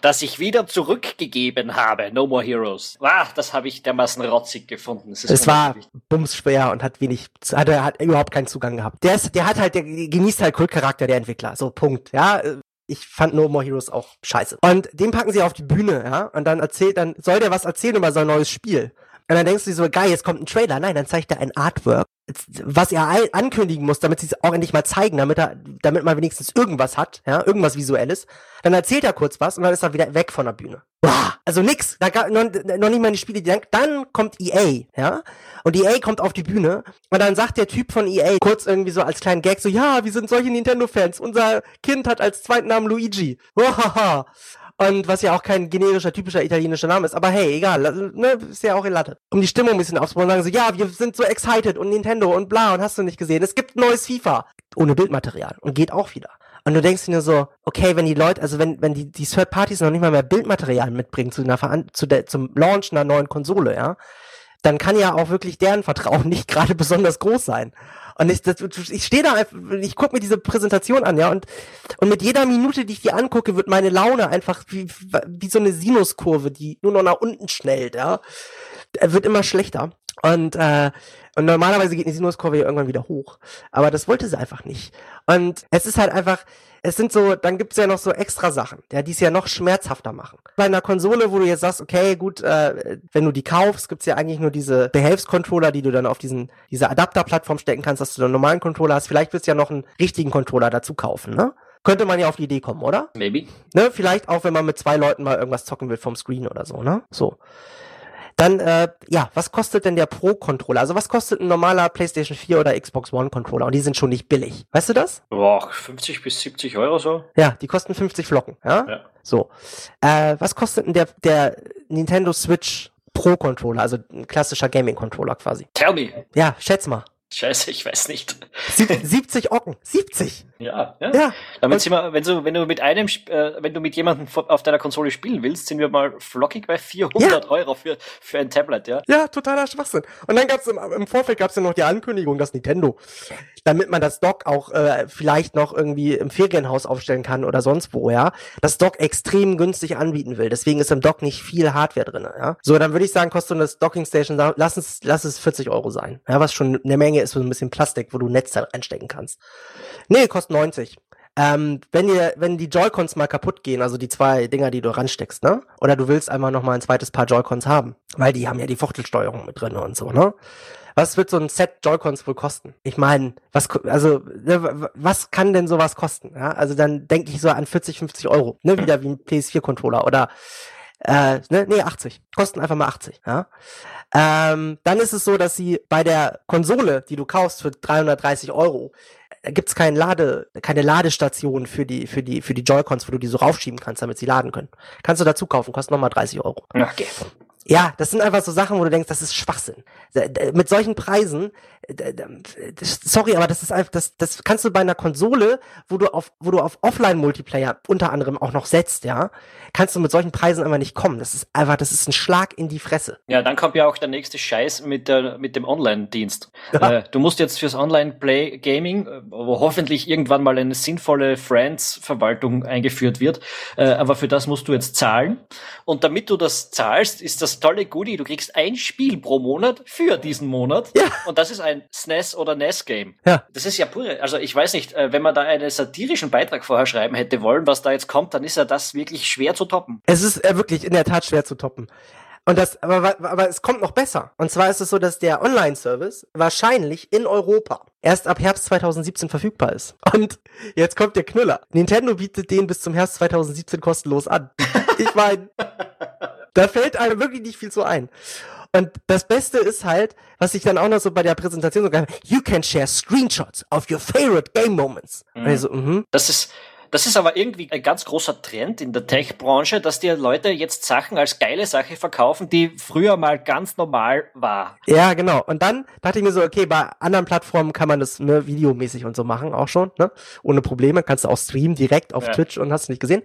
dass ich wieder zurückgegeben habe. No More Heroes. Wow, das habe ich dermaßen rotzig gefunden. Es, Es war bumsschwer und hat wenig, hat, er hat überhaupt keinen Zugang gehabt. Der ist, der hat halt, der genießt halt Kultcharakter der Entwickler. So, Punkt. Ja, äh, ich fand No More Heroes auch scheiße. Und den packen sie auf die Bühne, ja, und dann erzählt, dann soll der was erzählen über sein neues Spiel. Und dann denkst du dir so, geil, jetzt kommt ein Trailer. Nein, dann zeigt er ein Artwork, was er ankündigen muss, damit sie es auch endlich mal zeigen, damit er, damit man wenigstens irgendwas hat, ja, irgendwas Visuelles. Dann erzählt er kurz was und dann ist er wieder weg von der Bühne. Boah, also nix, da gab noch, noch nicht mal die Spiele, die dann, dann kommt EA, ja, und EA kommt auf die Bühne und dann sagt der Typ von EA kurz irgendwie so als kleinen Gag so, ja, wir sind solche Nintendo-Fans, unser Kind hat als zweiten Namen Luigi. Wahaha. Und was ja auch kein generischer, typischer italienischer Name ist. Aber hey, egal, ne, ist ja auch in Latte. Um die Stimmung ein bisschen aufzubauen, sagen so, ja, wir sind so excited und Nintendo und bla und hast du nicht gesehen. Es gibt neues FIFA. Ohne Bildmaterial. Und geht auch wieder. Und du denkst dir nur so, okay, wenn die Leute, also wenn, wenn die, die Third Parties noch nicht mal mehr Bildmaterial mitbringen zu einer Veran zu der, zum Launch einer neuen Konsole, ja, dann kann ja auch wirklich deren Vertrauen nicht gerade besonders groß sein. Und ich, ich stehe da einfach, ich gucke mir diese Präsentation an, ja, und, und mit jeder Minute, die ich die angucke, wird meine Laune einfach wie, wie so eine Sinuskurve, die nur noch nach unten schnellt, ja. Wird immer schlechter. Und, äh, und normalerweise geht die Sinuskurve ja irgendwann wieder hoch. Aber das wollte sie einfach nicht. Und es ist halt einfach, es sind so, dann gibt's ja noch so extra Sachen, ja, die es ja noch schmerzhafter machen. Bei einer Konsole, wo du jetzt sagst, okay, gut, äh, wenn du die kaufst, gibt's ja eigentlich nur diese Behelfscontroller, die du dann auf diesen, diese Adapterplattform stecken kannst, dass du einen normalen Controller hast. Vielleicht willst du ja noch einen richtigen Controller dazu kaufen, ne? Könnte man ja auf die Idee kommen, oder? Maybe. Ne? Vielleicht auch, wenn man mit zwei Leuten mal irgendwas zocken will vom Screen oder so, ne? So. Dann, äh, ja, was kostet denn der Pro-Controller? Also was kostet ein normaler PlayStation 4 oder Xbox One-Controller? Und die sind schon nicht billig. Weißt du das? Boah, 50 bis 70 Euro so. Ja, die kosten 50 Flocken, ja? Ja. So. Äh, was kostet denn der, der Nintendo Switch Pro-Controller? Also ein klassischer Gaming-Controller quasi. Tell me. Ja, schätz mal. Scheiße, ich weiß nicht. Sieb 70 Ocken. 70. Ja, ja. Ja. Damit sind wir, wenn du, wenn du mit einem, äh, wenn du mit jemandem auf deiner Konsole spielen willst, sind wir mal flockig bei 400 Euro für, für ein Tablet, ja. Ja, totaler Schwachsinn. Und dann gab's im, im Vorfeld gab's ja noch die Ankündigung, dass Nintendo, damit man das Dock auch äh, vielleicht noch irgendwie im Ferienhaus aufstellen kann oder sonst wo, ja, das Dock extrem günstig anbieten will. Deswegen ist im Dock nicht viel Hardware drinne, ja. So, dann würde ich sagen, kostet eine Docking Station, lass es, lass es 40 Euro sein. Ja, was schon eine Menge ist für so ein bisschen Plastik, wo du ein Netzteil reinstecken kannst. Nee, kostet 90. Ähm, wenn dir, wenn die Joy-Cons mal kaputt gehen, also die zwei Dinger, die du ransteckst, ne? Oder du willst einfach noch mal ein zweites Paar Joy-Cons haben, weil die haben ja die Fuchtelsteuerung mit drin und so, ne? Was wird so ein Set Joy-Cons wohl kosten? Ich meine, was, also, ne, was kann denn sowas kosten? Ja, also dann denke ich so an 40, 50 Euro, ne? Wieder wie ein PS4-Controller oder, äh, ne, nee, 80. Kosten einfach mal 80, ja? Ähm, dann ist es so, dass sie bei der Konsole, die du kaufst für 330 Euro, äh, gibt's kein Lade, keine Ladestation für die, für die, für die Joy-Cons, wo du die so raufschieben kannst, damit sie laden können. Kannst du dazu kaufen, kostet nochmal 30 Euro. Okay. Ja, das sind einfach so Sachen, wo du denkst, das ist Schwachsinn. Mit solchen Preisen, sorry, aber das ist einfach, das, das kannst du bei einer Konsole, wo du auf, wo du auf Offline-Multiplayer unter anderem auch noch setzt, ja, kannst du mit solchen Preisen einfach nicht kommen. Das ist einfach, das ist ein Schlag in die Fresse. Ja, dann kommt ja auch der nächste Scheiß mit, der, mit dem Online-Dienst. Ja. Äh, du musst jetzt fürs Online-Play-Gaming, äh, wo hoffentlich irgendwann mal eine sinnvolle Friends-Verwaltung eingeführt wird, äh, aber für das musst du jetzt zahlen. Und damit du das zahlst, ist das tolle Goodie, du kriegst ein Spiel pro Monat für diesen Monat. Ja. Und das ist ein SNES oder NES-Game. Ja. Das ist ja pure, also ich weiß nicht, äh, wenn man da einen satirischen Beitrag vorher schreiben hätte wollen, was da jetzt kommt, dann ist ja das wirklich schwer zu toppen. Es ist äh, wirklich in der Tat schwer zu toppen. Und das, aber, aber es kommt noch besser. Und zwar ist es so, dass der Online-Service wahrscheinlich in Europa erst ab Herbst 2017 verfügbar ist. Und jetzt kommt der Knüller. Nintendo bietet den bis zum Herbst 2017 kostenlos an. Ich meine, da fällt einem wirklich nicht viel zu ein. Und das Beste ist halt, was ich dann auch noch so bei der Präsentation so geil, you can share screenshots of your favorite game moments. Und ich so, mhm. Das ist, Das ist aber irgendwie ein ganz großer Trend in der Tech-Branche, dass die Leute jetzt Sachen als geile Sache verkaufen, die früher mal ganz normal war. Ja, genau. Und dann dachte ich mir so, okay, bei anderen Plattformen kann man das ne, videomäßig und so machen, auch schon, ne? Ohne Probleme. Kannst du auch streamen direkt auf ja. Twitch und hast du nicht gesehen.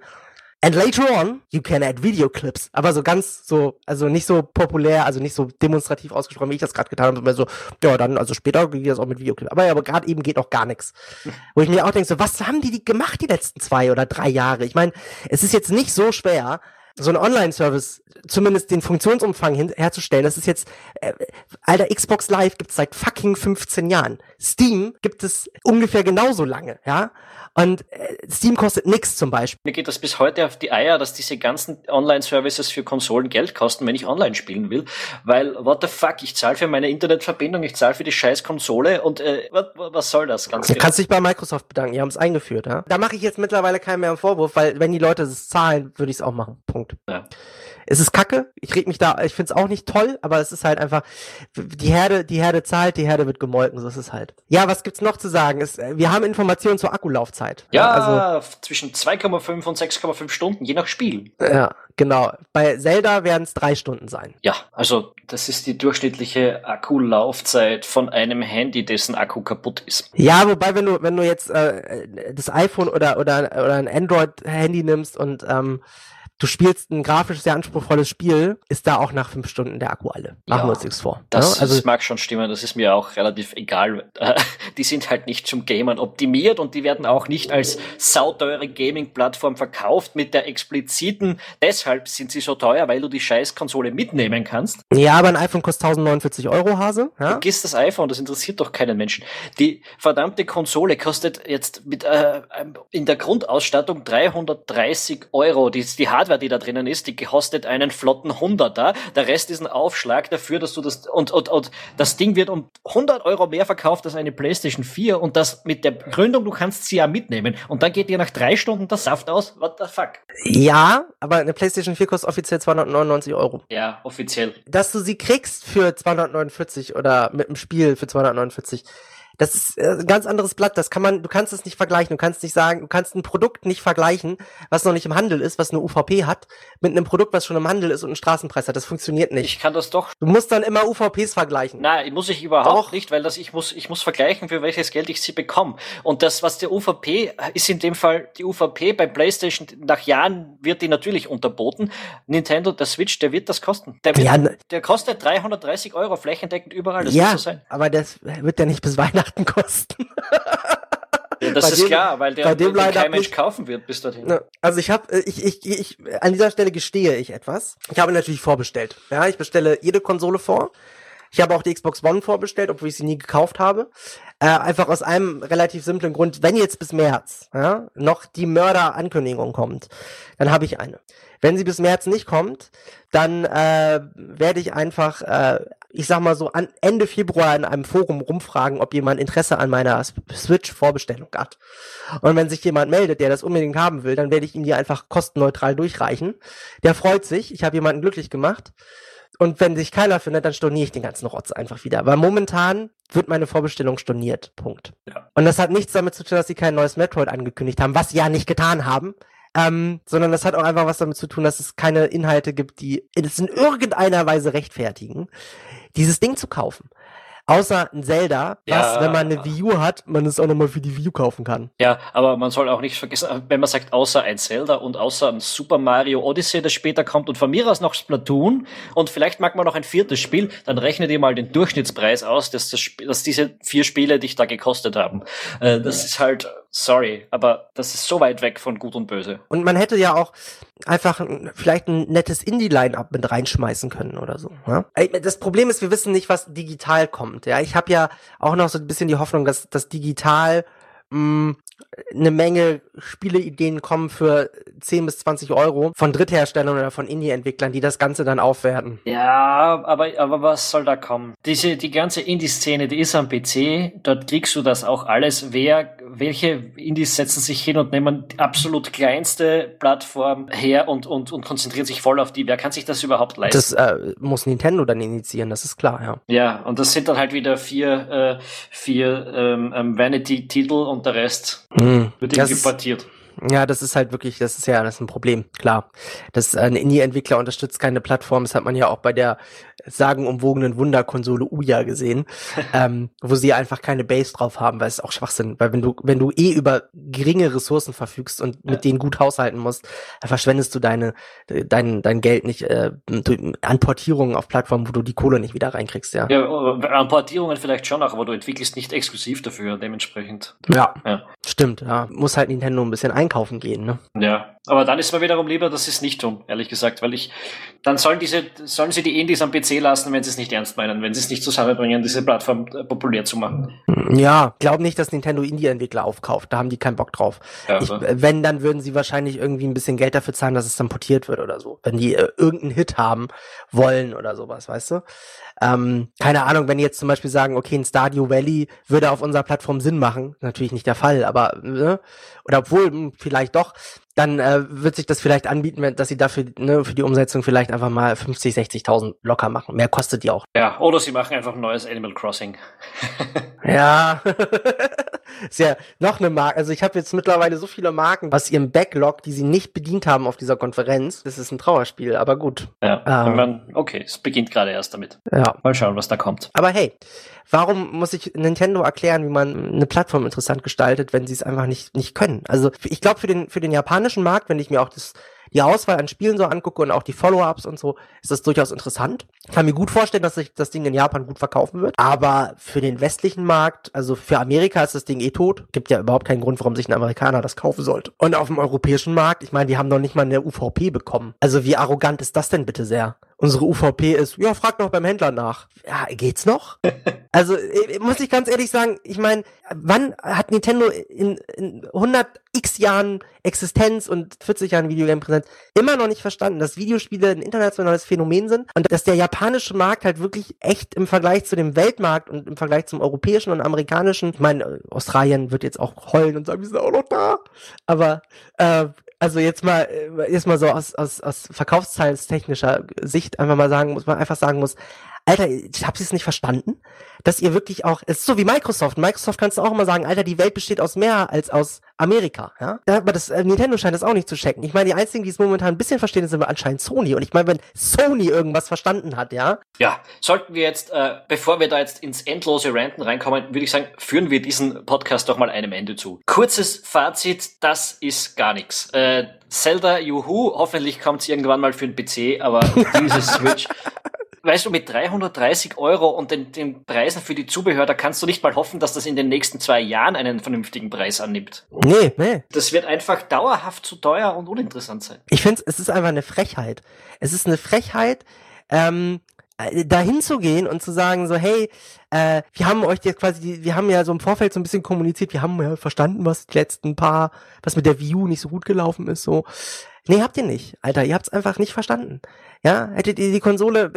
And later on, you can add video clips. Aber so ganz so, also nicht so populär, also nicht so demonstrativ ausgesprochen, wie ich das gerade getan habe, sondern so, ja, dann, also später geht das auch mit Videoclips. Aber, ja, aber gerade eben geht auch gar nichts. Wo ich mir auch denke, so, was haben die, die gemacht die letzten zwei oder drei Jahre? Ich meine, es ist jetzt nicht so schwer, so ein Online-Service, zumindest den Funktionsumfang hin, herzustellen. Das ist jetzt, äh, alter, Xbox Live gibt es seit fucking 15 Jahren. Steam gibt es ungefähr genauso lange, ja. Und äh, Steam kostet nix zum Beispiel. Mir geht das bis heute auf die Eier, dass diese ganzen Online-Services für Konsolen Geld kosten, wenn ich online spielen will. Weil, what the fuck, ich zahle für meine Internetverbindung, ich zahle für die scheiß Konsole und äh, was, was soll das? Ganz du kannst dich bei Microsoft bedanken, die haben es eingeführt. Ja? Da mache ich jetzt mittlerweile keinen mehr einen Vorwurf, weil wenn die Leute es zahlen, würde ich es auch machen. Punkt. Ja es ist kacke. Ich reg mich da, ich find's auch nicht toll, aber es ist halt einfach, die Herde, die Herde zahlt, die Herde wird gemolken, so ist es halt. Ja, was gibt's noch zu sagen? Es, wir haben Informationen zur Akkulaufzeit. Ja, also, zwischen 2,5 und 6,5 Stunden, je nach Spiel. Ja, genau. Bei Zelda werden es drei Stunden sein. Ja, also das ist die durchschnittliche Akkulaufzeit von einem Handy, dessen Akku kaputt ist. Ja, wobei, wenn du, wenn du jetzt äh, das iPhone oder, oder, oder ein Android-Handy nimmst und ähm, du spielst ein grafisch sehr anspruchsvolles Spiel, ist da auch nach fünf Stunden der Akku alle. Machen ja, wir uns nichts vor. Das, ja? also, das mag schon stimmen, das ist mir auch relativ egal. die sind halt nicht zum Gamern optimiert und die werden auch nicht als sauteure Gaming-Plattform verkauft mit der expliziten, deshalb sind sie so teuer, weil du die Scheiß-Konsole mitnehmen kannst. Ja, aber ein iPhone kostet 1049 Euro, Hase. Ja? Vergiss das iPhone, das interessiert doch keinen Menschen. Die verdammte Konsole kostet jetzt mit äh, in der Grundausstattung 330 Euro. Die, die Hardware Hardware, die da drinnen ist, die kostet einen flotten Hunderter. Der Rest ist ein Aufschlag dafür, dass du das, und, und, und das Ding wird um 100 Euro mehr verkauft als eine PlayStation 4 und das mit der Gründung, du kannst sie ja mitnehmen. Und dann geht dir nach drei Stunden der Saft aus. What the fuck? Ja, aber eine PlayStation 4 kostet offiziell 299 Euro. Ja, offiziell. Dass du sie kriegst für 249 oder mit dem Spiel für 249 das ist äh, ein ganz anderes Blatt. Das kann man, du kannst es nicht vergleichen. Du kannst nicht sagen, du kannst ein Produkt nicht vergleichen, was noch nicht im Handel ist, was eine UVP hat, mit einem Produkt, was schon im Handel ist und einen Straßenpreis hat. Das funktioniert nicht. Ich kann das doch. Du musst dann immer UVPs vergleichen. Nein, muss ich überhaupt doch. nicht, weil das ich muss, ich muss vergleichen, für welches Geld ich sie bekomme. Und das, was der UVP ist in dem Fall die UVP bei PlayStation nach Jahren wird die natürlich unterboten. Nintendo, der Switch, der wird das kosten. Der, wird, ja, der kostet 330 Euro flächendeckend überall. Das ja, so aber das wird ja nicht bis Weihnachten Weihnachten kosten. Ja, das bei ist dem, klar, weil der, dem den kein Mensch kaufen wird bis dorthin. Also ich habe, äh, ich, ich, ich, an dieser Stelle gestehe ich etwas. Ich habe natürlich vorbestellt. Ja, ich bestelle jede Konsole vor. Ich habe auch die Xbox One vorbestellt, obwohl ich sie nie gekauft habe. Äh, einfach aus einem relativ simplen Grund, wenn jetzt bis März ja, noch die Mörder-Ankündigung kommt, dann habe ich eine. Wenn sie bis März nicht kommt, dann äh, werde ich einfach, äh, ich sag mal so, an Ende Februar in einem Forum rumfragen, ob jemand Interesse an meiner Switch-Vorbestellung hat. Und wenn sich jemand meldet, der das unbedingt haben will, dann werde ich ihm die einfach kostenneutral durchreichen. Der freut sich, ich habe jemanden glücklich gemacht. Und wenn sich keiner findet, dann storniere ich den ganzen Rotz einfach wieder. Weil momentan wird meine Vorbestellung storniert. Punkt. Ja. Und das hat nichts damit zu tun, dass sie kein neues Metroid angekündigt haben, was sie ja nicht getan haben. Ähm, sondern das hat auch einfach was damit zu tun, dass es keine Inhalte gibt, die es in irgendeiner Weise rechtfertigen, dieses Ding zu kaufen. Außer ein Zelda, was, ja. wenn man eine Wii U hat, man es auch nochmal für die Wii U kaufen kann. Ja, aber man soll auch nicht vergessen, wenn man sagt, außer ein Zelda und außer ein Super Mario Odyssey, das später kommt und von mir aus noch Splatoon und vielleicht mag man noch ein viertes Spiel, dann rechnet ihr mal den Durchschnittspreis aus, dass, das, dass diese vier Spiele dich da gekostet haben. Äh, das ist halt sorry, aber das ist so weit weg von Gut und Böse. Und man hätte ja auch einfach vielleicht ein nettes Indie-Line-Up mit reinschmeißen können oder so. Ja? Das Problem ist, wir wissen nicht, was digital kommt. Ja, ich habe ja auch noch so ein bisschen die Hoffnung, dass das digital mh, eine Menge Spieleideen kommen für 10 bis 20 Euro von Drittherstellern oder von Indie-Entwicklern, die das Ganze dann aufwerten. Ja, aber, aber was soll da kommen? Diese, die ganze Indie-Szene, die ist am PC, dort kriegst du das auch alles. Wer, welche Indies setzen sich hin und nehmen die absolut kleinste Plattform her und, und, und konzentrieren sich voll auf die? Wer kann sich das überhaupt leisten? Das äh, muss Nintendo dann initiieren, das ist klar, ja. Ja, und das sind dann halt wieder vier, äh, vier ähm, ähm Vanity-Titel und der Rest hm. wird eben importiert. Ja, das ist halt wirklich, das ist ja, das ist ein Problem, klar. Das ein Indie-Entwickler unterstützt keine Plattform, das hat man ja auch bei der sagenumwogenen Wunderkonsole Uya gesehen, ähm, wo sie einfach keine Base drauf haben, weil es auch Schwachsinn, weil wenn du, wenn du eh über geringe Ressourcen verfügst und mit denen gut haushalten musst, dann verschwendest du deine, dein, dein Geld nicht äh, an Portierungen auf Plattformen, wo du die Kohle nicht wieder reinkriegst, ja. Ja, an Portierungen vielleicht schon auch, aber du entwickelst nicht exklusiv dafür, dementsprechend. Ja, ja. stimmt, ja. Muss halt Nintendo ein bisschen einkaufen gehen, ne? Ja, aber dann ist mir wiederum lieber, dass sie es nicht tun, ehrlich gesagt, weil ich, dann sollen diese, sollen sie die Indies am PC lassen, wenn sie es nicht ernst meinen, wenn sie es nicht zusammenbringen, diese Plattform äh, populär zu machen. Ja, glaub nicht, dass Nintendo Indie-Entwickler aufkauft, da haben die keinen Bock drauf. Ja, ich, wenn, dann würden sie wahrscheinlich irgendwie ein bisschen Geld dafür zahlen, dass es dann portiert wird oder so. Wenn die äh, irgendeinen Hit haben wollen oder sowas, weißt du? Ähm, keine Ahnung, wenn die jetzt zum Beispiel sagen, okay, ein Stadio Valley würde auf unserer Plattform Sinn machen, natürlich nicht der Fall, aber ne? oder obwohl hm, vielleicht doch, dann äh, wird sich das vielleicht anbieten, dass sie dafür ne, für die Umsetzung vielleicht einfach mal 50, 60.000 locker machen. Mehr kostet die auch. Ja, oder sie machen einfach ein neues Animal Crossing. ja. ist ja noch eine Marke. Also ich habe jetzt mittlerweile so viele Marken aus ihrem Backlog, die sie nicht bedient haben auf dieser Konferenz. Das ist ein Trauerspiel, aber gut. Ja, ähm, man, okay, es beginnt gerade erst damit. Ja. Mal schauen, was da kommt. Aber hey, warum muss ich Nintendo erklären, wie man eine Plattform interessant gestaltet, wenn sie es einfach nicht, nicht können? Also ich glaube, für den, für den japanischen Markt, wenn ich mir auch das die Auswahl an Spielen so angucke und auch die Follow-ups und so, ist das durchaus interessant. Ich kann mir gut vorstellen, dass sich das Ding in Japan gut verkaufen wird. Aber für den westlichen Markt, also für Amerika ist das Ding eh tot. Gibt ja überhaupt keinen Grund, warum sich ein Amerikaner das kaufen sollte. Und auf dem europäischen Markt, ich meine, die haben noch nicht mal eine UVP bekommen. Also wie arrogant ist das denn bitte sehr? Unsere UVP ist, ja, frag noch beim Händler nach. Ja, geht's noch? also, äh, muss ich ganz ehrlich sagen, ich meine, wann hat Nintendo in, in 100 x Jahren Existenz und 40 Jahren Videogame-Präsenz immer noch nicht verstanden, dass Videospiele ein internationales Phänomen sind und dass der japanische Markt halt wirklich echt im Vergleich zu dem Weltmarkt und im Vergleich zum europäischen und amerikanischen, ich meine, Australien wird jetzt auch heulen und sagen, wir sind auch noch da, aber äh, also jetzt mal, äh, jetzt mal so aus, aus, aus verkaufszahlstechnischer Sicht einfach mal sagen muss, man einfach sagen muss, Alter, ich habe es nicht verstanden, dass ihr wirklich auch, es ist so wie Microsoft. Microsoft kannst du auch immer sagen, Alter, die Welt besteht aus mehr als aus Amerika, ja. Aber das äh, Nintendo scheint das auch nicht zu checken. Ich meine, die einzigen, die es momentan ein bisschen verstehen, sind anscheinend Sony. Und ich meine, wenn Sony irgendwas verstanden hat, ja. Ja, sollten wir jetzt, äh, bevor wir da jetzt ins endlose Ranten reinkommen, würde ich sagen, führen wir diesen Podcast doch mal einem Ende zu. Kurzes Fazit, das ist gar nichts. Äh, Zelda, juhu, hoffentlich kommt es irgendwann mal für den PC, aber dieses Switch weißt du, mit 330 Euro und den, den Preisen für die Zubehör, da kannst du nicht mal hoffen, dass das in den nächsten zwei Jahren einen vernünftigen Preis annimmt. Nee, nee. Das wird einfach dauerhaft zu teuer und uninteressant sein. Ich finde, es ist einfach eine Frechheit. Es ist eine Frechheit, ähm, äh, dahin zu gehen und zu sagen so, hey, äh, wir haben euch jetzt quasi, wir haben ja so im Vorfeld so ein bisschen kommuniziert, wir haben ja verstanden, was die letzten paar, was mit der View nicht so gut gelaufen ist, so. Nee, habt ihr nicht, Alter, ihr habt's einfach nicht verstanden. Ja, hättet ihr die Konsole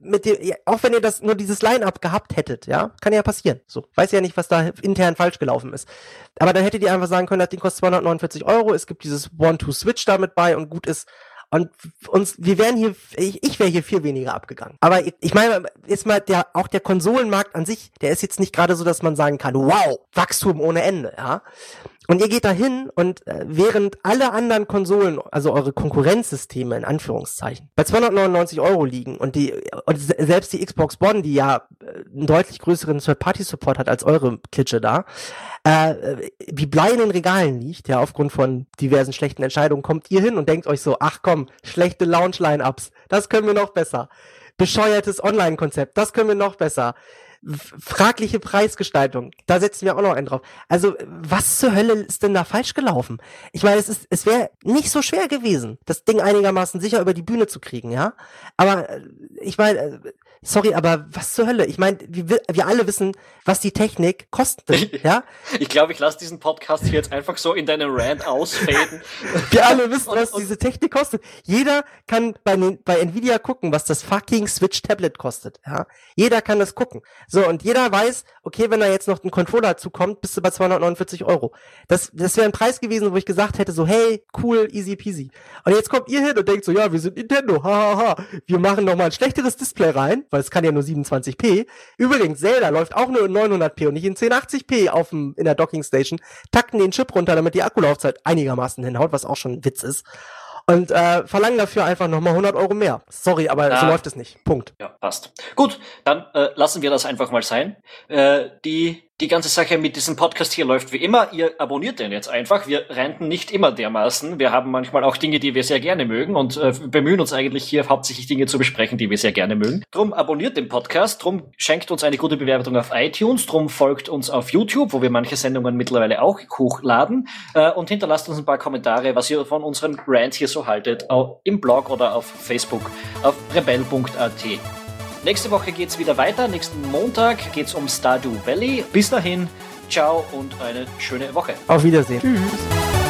mit dir, auch wenn ihr das nur dieses Line-up gehabt hättet, ja, kann ja passieren. So, weiß ja nicht, was da intern falsch gelaufen ist. Aber dann hättet ihr einfach sagen können, das Ding kostet 249 Euro, es gibt dieses One-Two-Switch damit bei und gut ist. Und uns, wir wären hier, ich, ich wäre hier viel weniger abgegangen. Aber ich, meine, jetzt mal der, auch der Konsolenmarkt an sich, der ist jetzt nicht gerade so, dass man sagen kann, wow, Wachstum ohne Ende, ja. Und ihr geht dahin und äh, während alle anderen Konsolen, also eure Konkurrenzsysteme in Anführungszeichen, bei 299 Euro liegen und die und selbst die Xbox One, die ja äh, einen deutlich größeren Third-Party-Support hat als eure Klitsche da, äh, wie Blei in den Regalen liegt, ja, aufgrund von diversen schlechten Entscheidungen, kommt ihr hin und denkt euch so, ach komm, schlechte Launch-Line-Ups, das können wir noch besser. Bescheuertes Online-Konzept, das können wir noch besser fragliche Preisgestaltung. Da setzen wir auch noch einen drauf. Also, was zur Hölle ist denn da falsch gelaufen? Ich meine, es ist, es wäre nicht so schwer gewesen, das Ding einigermaßen sicher über die Bühne zu kriegen, ja. Aber äh, ich meine, äh, sorry, aber was zur Hölle? Ich meine, wir, wir alle wissen, was die Technik kostet, ja? Ich glaube, ich lasse diesen Podcast hier jetzt einfach so in deinem Rant ausfaden. wir alle wissen, was diese Technik kostet. Jeder kann bei, bei Nvidia gucken, was das fucking Switch Tablet kostet, ja? Jeder kann das gucken. So So, und jeder weiß, okay, wenn da jetzt noch ein Controller dazu kommt, bist du bei 249 Euro. Das, das wäre ein Preis gewesen, wo ich gesagt hätte, so, hey, cool, easy peasy. Und jetzt kommt ihr hin und denkt so, ja, wir sind Nintendo, hahaha. Ha, ha. Wir machen noch mal ein schlechteres Display rein, weil es kann ja nur 27p. Übrigens, Zelda läuft auch nur in 900p und nicht in 1080p auf dem, in der Docking Station. Takten den Chip runter, damit die Akkulaufzeit einigermaßen hinhaut, was auch schon ein Witz ist und äh, verlangen dafür einfach nochmal 100 Euro mehr. Sorry, aber ja. so läuft es nicht. Punkt. Ja, passt. Gut, dann äh, lassen wir das einfach mal sein. Äh, die die ganze Sache mit diesem Podcast hier läuft wie immer. Ihr abonniert den jetzt einfach. Wir renten nicht immer dermaßen. Wir haben manchmal auch Dinge, die wir sehr gerne mögen und äh, bemühen uns eigentlich hier hauptsächlich Dinge zu besprechen, die wir sehr gerne mögen. Drum abonniert den Podcast, drum schenkt uns eine gute Bewertung auf iTunes, drum folgt uns auf YouTube, wo wir manche Sendungen mittlerweile auch hochladen äh, und hinterlasst uns ein paar Kommentare, was ihr von unserem Rant hier so haltet, im Blog oder auf Facebook auf rebell.at. Nächste Woche geht es wieder weiter. Nächsten Montag geht es um Stardew Valley. Bis dahin, ciao und eine schöne Woche. Auf Wiedersehen. Tschüss.